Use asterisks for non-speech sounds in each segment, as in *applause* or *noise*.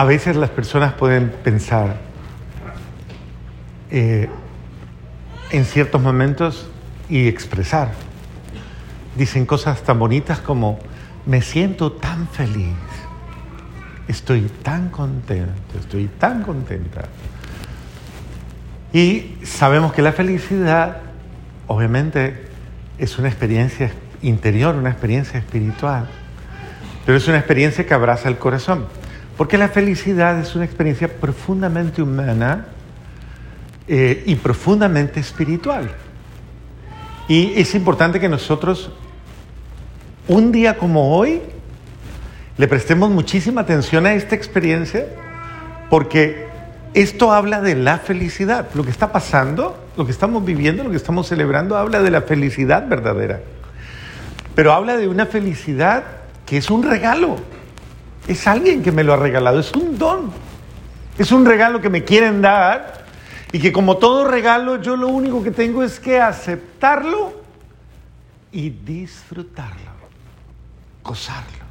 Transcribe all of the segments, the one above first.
A veces las personas pueden pensar eh, en ciertos momentos y expresar. Dicen cosas tan bonitas como, me siento tan feliz, estoy tan contento, estoy tan contenta. Y sabemos que la felicidad, obviamente, es una experiencia interior, una experiencia espiritual, pero es una experiencia que abraza el corazón, porque la felicidad es una experiencia profundamente humana eh, y profundamente espiritual. Y es importante que nosotros, un día como hoy, le prestemos muchísima atención a esta experiencia, porque esto habla de la felicidad. Lo que está pasando, lo que estamos viviendo, lo que estamos celebrando, habla de la felicidad verdadera. Pero habla de una felicidad que es un regalo. Es alguien que me lo ha regalado, es un don. Es un regalo que me quieren dar y que como todo regalo yo lo único que tengo es que aceptarlo y disfrutarlo, gozarlo,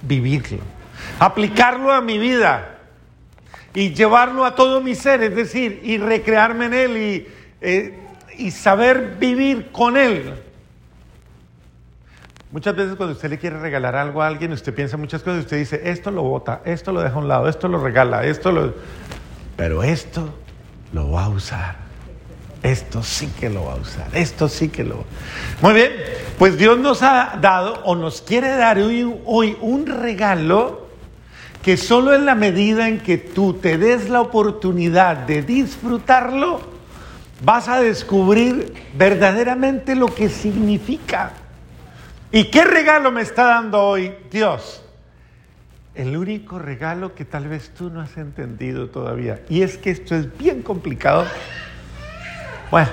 vivirlo, aplicarlo a mi vida y llevarlo a todo mi ser, es decir, y recrearme en Él y, eh, y saber vivir con Él. Muchas veces cuando usted le quiere regalar algo a alguien, usted piensa muchas cosas, usted dice, esto lo bota, esto lo deja a un lado, esto lo regala, esto lo... Pero esto lo va a usar. Esto sí que lo va a usar, esto sí que lo... Muy bien, pues Dios nos ha dado o nos quiere dar hoy, hoy un regalo que solo en la medida en que tú te des la oportunidad de disfrutarlo, vas a descubrir verdaderamente lo que significa. ¿Y qué regalo me está dando hoy Dios? El único regalo que tal vez tú no has entendido todavía. Y es que esto es bien complicado. Bueno,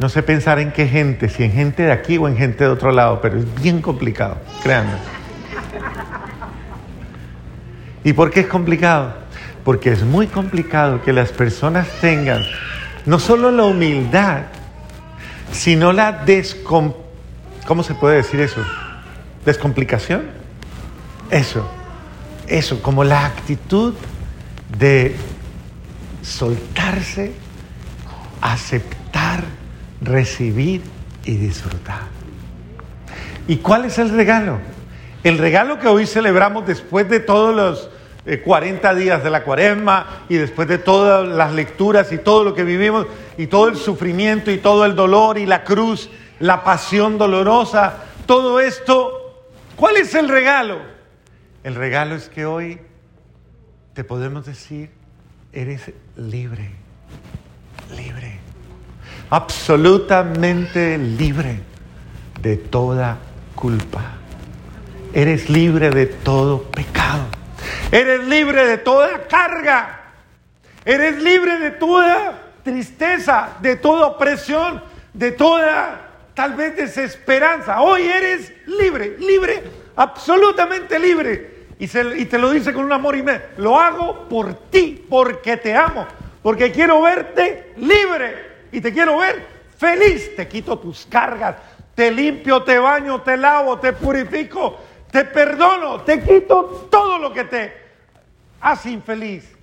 no sé pensar en qué gente, si en gente de aquí o en gente de otro lado, pero es bien complicado, créanme. ¿Y por qué es complicado? Porque es muy complicado que las personas tengan no solo la humildad, sino la descom... ¿Cómo se puede decir eso? ¿Descomplicación? Eso, eso, como la actitud de soltarse, aceptar, recibir y disfrutar. ¿Y cuál es el regalo? El regalo que hoy celebramos después de todos los 40 días de la cuaresma y después de todas las lecturas y todo lo que vivimos y todo el sufrimiento y todo el dolor y la cruz, la pasión dolorosa, todo esto, ¿cuál es el regalo? El regalo es que hoy te podemos decir, eres libre, libre, absolutamente libre de toda culpa. Eres libre de todo pecado. Eres libre de toda carga. Eres libre de toda tristeza, de toda opresión, de toda tal vez desesperanza. Hoy eres libre, libre, absolutamente libre. Y, te lo dice con un amor inmenso. Lo hago por ti, porque te amo, porque quiero verte libre y te quiero ver feliz. Te quito tus cargas, te limpio, te baño, te lavo, te purifico, te perdono, te quito todo lo que te hace infeliz.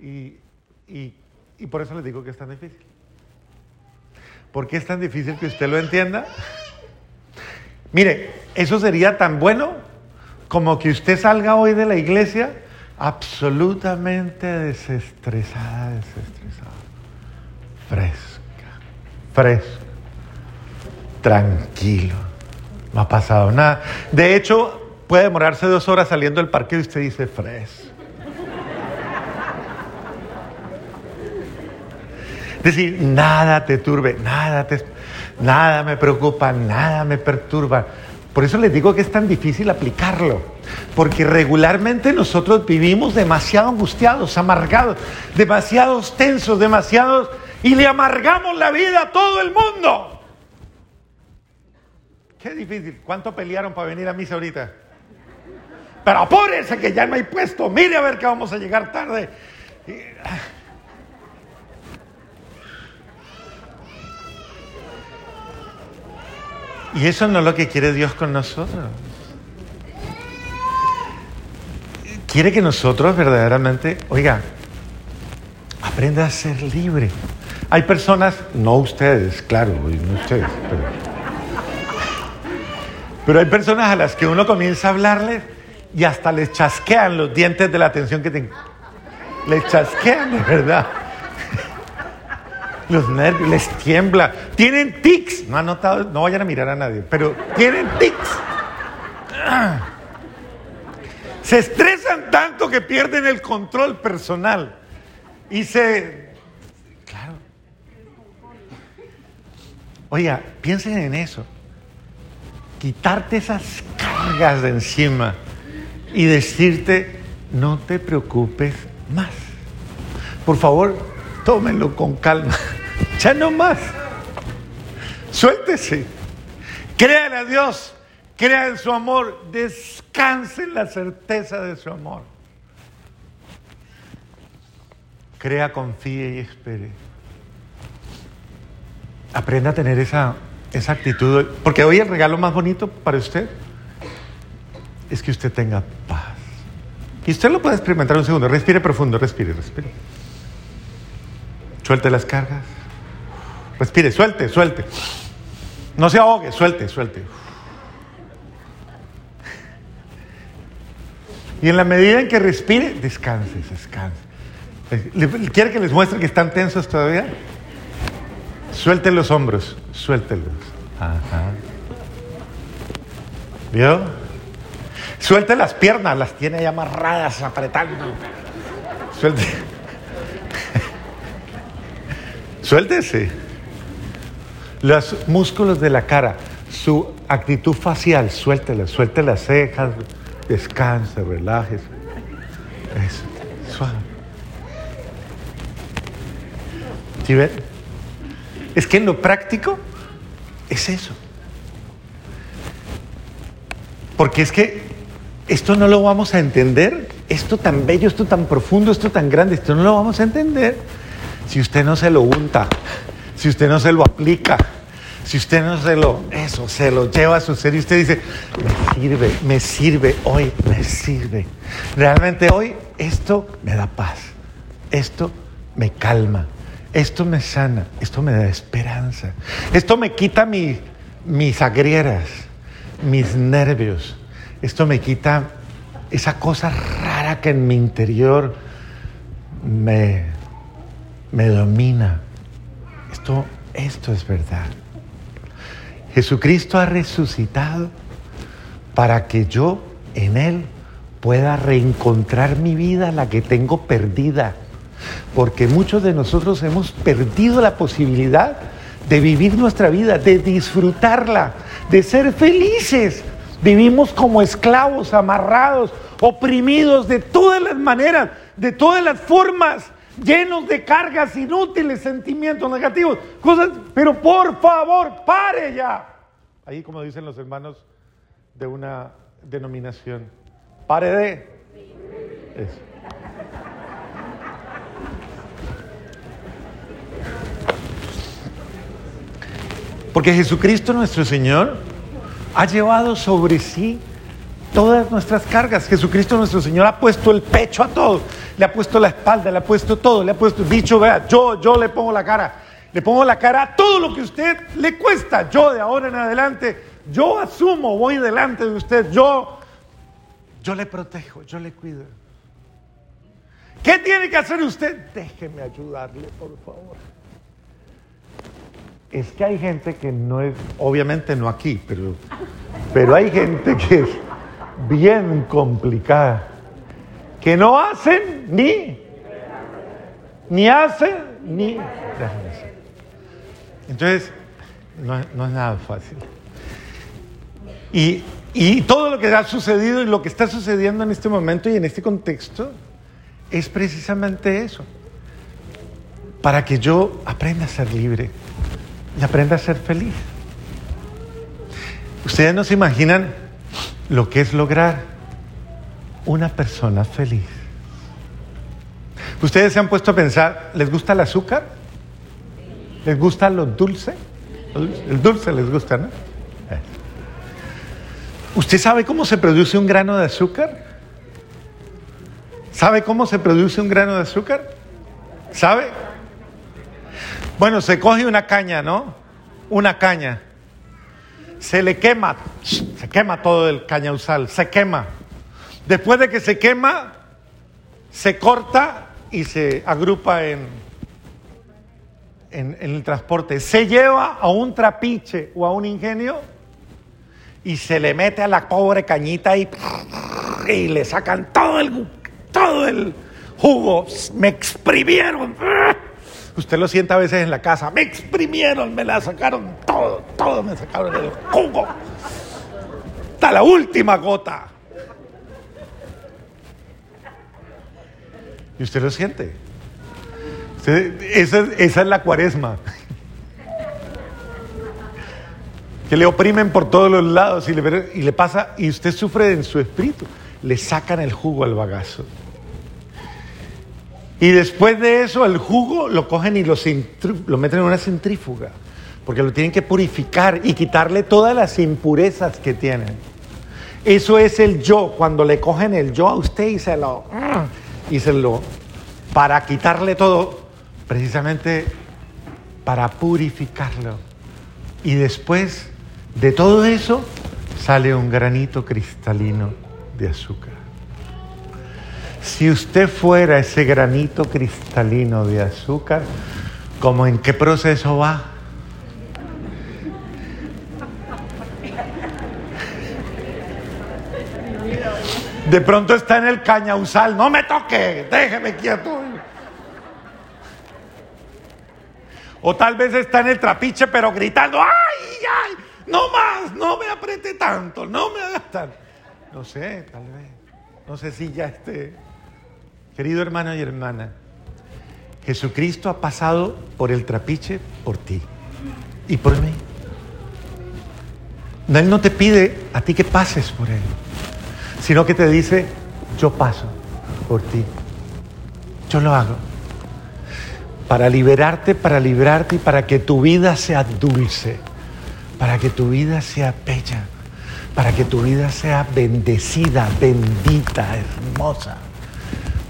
Y, y por eso les digo que es tan difícil. ¿Por qué es tan difícil que usted lo entienda? Mire, eso sería tan bueno como que usted salga hoy de la iglesia absolutamente desestresada, desestresada, fresca, fresca, tranquilo no ha pasado nada. De hecho, puede demorarse dos horas saliendo del parque y usted dice, fres. Decir, nada te turbe, nada, te, nada me preocupa, nada me perturba. Por eso les digo que es tan difícil aplicarlo, porque regularmente nosotros vivimos demasiado angustiados, amargados, demasiados tensos, demasiados, y le amargamos la vida a todo el mundo. Qué difícil. ¿Cuánto pelearon para venir a misa ahorita? Pero apúrese que ya no hay puesto. Mire a ver que vamos a llegar tarde. Y eso no es lo que quiere Dios con nosotros. quiere que nosotros verdaderamente, oiga, aprenda a ser libre. Hay personas, no ustedes, claro, no ustedes, pero, pero hay personas a las que uno comienza a hablarles y hasta les chasquean los dientes de la atención que tienen. Les chasquean de verdad. Los nervios, les tiembla. Tienen tics. No han notado, no vayan a mirar a nadie, pero tienen tics. Se estresan tanto que pierden el control personal. Y se... Claro. Oiga, piensen en eso. Quitarte esas cargas de encima y decirte, no te preocupes más. Por favor, tómenlo con calma. *laughs* ya no más. Suéltese. Créale a Dios. Crea en su amor. Descanse en la certeza de su amor. Crea, confíe y espere. Aprenda a tener esa, esa actitud. Porque hoy el regalo más bonito para usted es que usted tenga paz. Y usted lo puede experimentar un segundo. Respire profundo, respire, respire. Suelte las cargas. Respire, suelte, suelte. No se ahogue, suelte, suelte. Y en la medida en que respire, descanse, descanse. ¿Quiere que les muestre que están tensos todavía? Suelte los hombros, suéltelos. Ajá. ¿Vio? Suelte las piernas, las tiene ahí amarradas, apretando. Suelte. *laughs* Suéltese. Los músculos de la cara, su actitud facial, suéltela, suelte las cejas, descanse, relájese. Eso, suave. ¿Sí ven? Es que en lo práctico es eso. Porque es que esto no lo vamos a entender, esto tan bello, esto tan profundo, esto tan grande, esto no lo vamos a entender si usted no se lo unta, si usted no se lo aplica, si usted no se lo, eso, se lo lleva a su ser y usted dice, me sirve, me sirve, hoy me sirve. Realmente hoy esto me da paz, esto me calma, esto me sana, esto me da esperanza, esto me quita mis agrieras, mis nervios esto me quita esa cosa rara que en mi interior me, me domina. Esto, esto es verdad. Jesucristo ha resucitado para que yo en Él pueda reencontrar mi vida, la que tengo perdida. Porque muchos de nosotros hemos perdido la posibilidad de vivir nuestra vida, de disfrutarla, de ser felices. Vivimos como esclavos, amarrados, oprimidos de todas las maneras, de todas las formas, llenos de cargas inútiles, sentimientos negativos, cosas, pero por favor, pare ya. Ahí como dicen los hermanos de una denominación, pare de eso. Porque Jesucristo nuestro Señor ha llevado sobre sí todas nuestras cargas. Jesucristo nuestro Señor ha puesto el pecho a todo, le ha puesto la espalda, le ha puesto todo, le ha puesto, dicho, vea, yo, yo le pongo la cara, le pongo la cara a todo lo que usted le cuesta. Yo de ahora en adelante, yo asumo, voy delante de usted, yo, yo le protejo, yo le cuido. ¿Qué tiene que hacer usted? Déjeme ayudarle, por favor es que hay gente que no es, obviamente no aquí, pero, pero hay gente que bien complicada, que no hacen ni, ni hacen ni... Entonces, no, no es nada fácil. Y, y todo lo que ha sucedido y lo que está sucediendo en este momento y en este contexto es precisamente eso. Para que yo aprenda a ser libre y aprenda a ser feliz. Ustedes no se imaginan lo que es lograr una persona feliz. Ustedes se han puesto a pensar, ¿les gusta el azúcar? ¿Les gusta lo dulce? El dulce les gusta, ¿no? Eh. ¿Usted sabe cómo se produce un grano de azúcar? ¿Sabe cómo se produce un grano de azúcar? ¿Sabe? Bueno, se coge una caña, ¿no? Una caña. Se le quema, se quema todo el cañausal, se quema. Después de que se quema, se corta y se agrupa en, en, el transporte. Se lleva a un trapiche o a un ingenio y se le mete a la pobre cañita y, y le sacan todo el, todo el jugo. Me exprimieron. Usted lo siente a veces en la casa. Me exprimieron, me la sacaron todo, todo me sacaron el jugo. Hasta la última gota. Y usted lo siente. esa, es la cuaresma. Que le oprimen por todos los lados y le, y le pasa, y usted sufre en su espíritu. Le sacan el jugo al bagazo. Y después de eso, el jugo lo cogen y lo, meten en una centrífuga, porque lo tienen que purificar y quitarle todas las impurezas que tienen. Eso es el yo, cuando le cogen el yo a usted y se lo... Y se lo... Para quitarle todo, precisamente para purificarlo. Y después de todo eso, sale un granito cristalino de azúcar. Si usted fuera ese granito cristalino de azúcar, ¿cómo en qué proceso va? De pronto está en el cañausal, no me toque, déjeme quieto. O tal vez está en el trapiche, pero gritando, ¡ay, ay! No más, no me apriete tanto, no me hagas tanto. No sé, tal vez. No sé si ya esté. Querido hermano y hermana, Jesucristo ha pasado por el trapiche por ti y por mí. Él no te pide a ti que pases por Él, sino que te dice, yo paso por ti. Yo lo hago. Para liberarte, para librarte y para que tu vida sea dulce, para que tu vida sea bella, para que tu vida sea bendecida, bendita, hermosa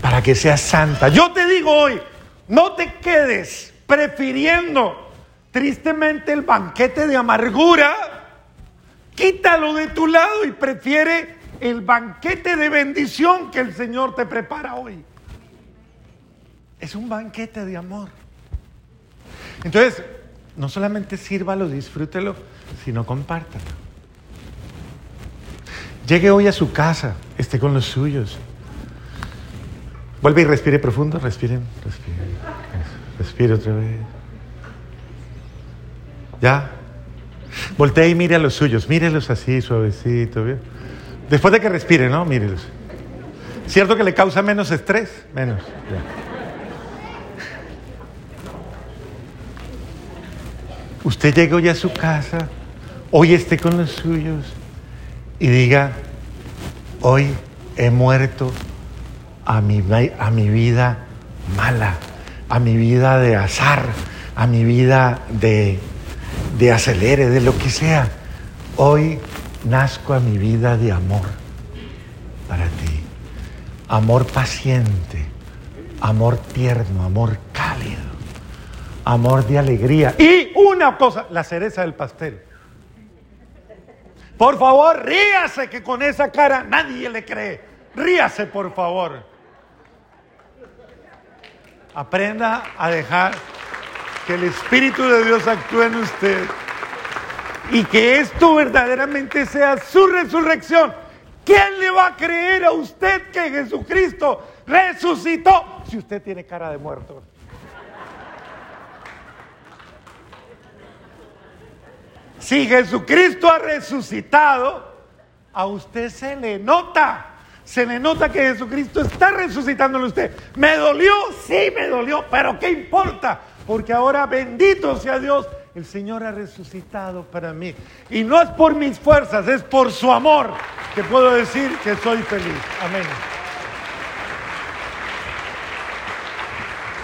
para que seas santa. Yo te digo hoy, no te quedes prefiriendo tristemente el banquete de amargura, quítalo de tu lado y prefiere el banquete de bendición que el Señor te prepara hoy. Es un banquete de amor. Entonces, no solamente sírvalo, disfrútelo, sino compártalo. Llegue hoy a su casa, esté con los suyos. Vuelve y respire profundo, respiren, respiren. Respire otra vez. ¿Ya? Voltea y mire a los suyos, mírelos así, suavecito. Después de que respire, ¿no? Mírelos. ¿Cierto que le causa menos estrés? Menos. Usted llega hoy a su casa, hoy esté con los suyos y diga, hoy he muerto a mi, a mi vida mala, a mi vida de azar, a mi vida de, de acelere, de lo que sea. Hoy nazco a mi vida de amor para ti. Amor paciente, amor tierno, amor cálido, amor de alegría. Y una cosa, la cereza del pastel. Por favor, ríase que con esa cara nadie le cree. Ríase, por favor. Aprenda a dejar que el Espíritu de Dios actúe en usted y que esto verdaderamente sea su resurrección. ¿Quién le va a creer a usted que Jesucristo resucitó si usted tiene cara de muerto? Si Jesucristo ha resucitado, a usted se le nota se le nota que Jesucristo está resucitando en usted. ¿Me dolió? Sí, me dolió, pero ¿qué importa? Porque ahora bendito sea Dios, el Señor ha resucitado para mí. Y no es por mis fuerzas, es por su amor que puedo decir que soy feliz. Amén.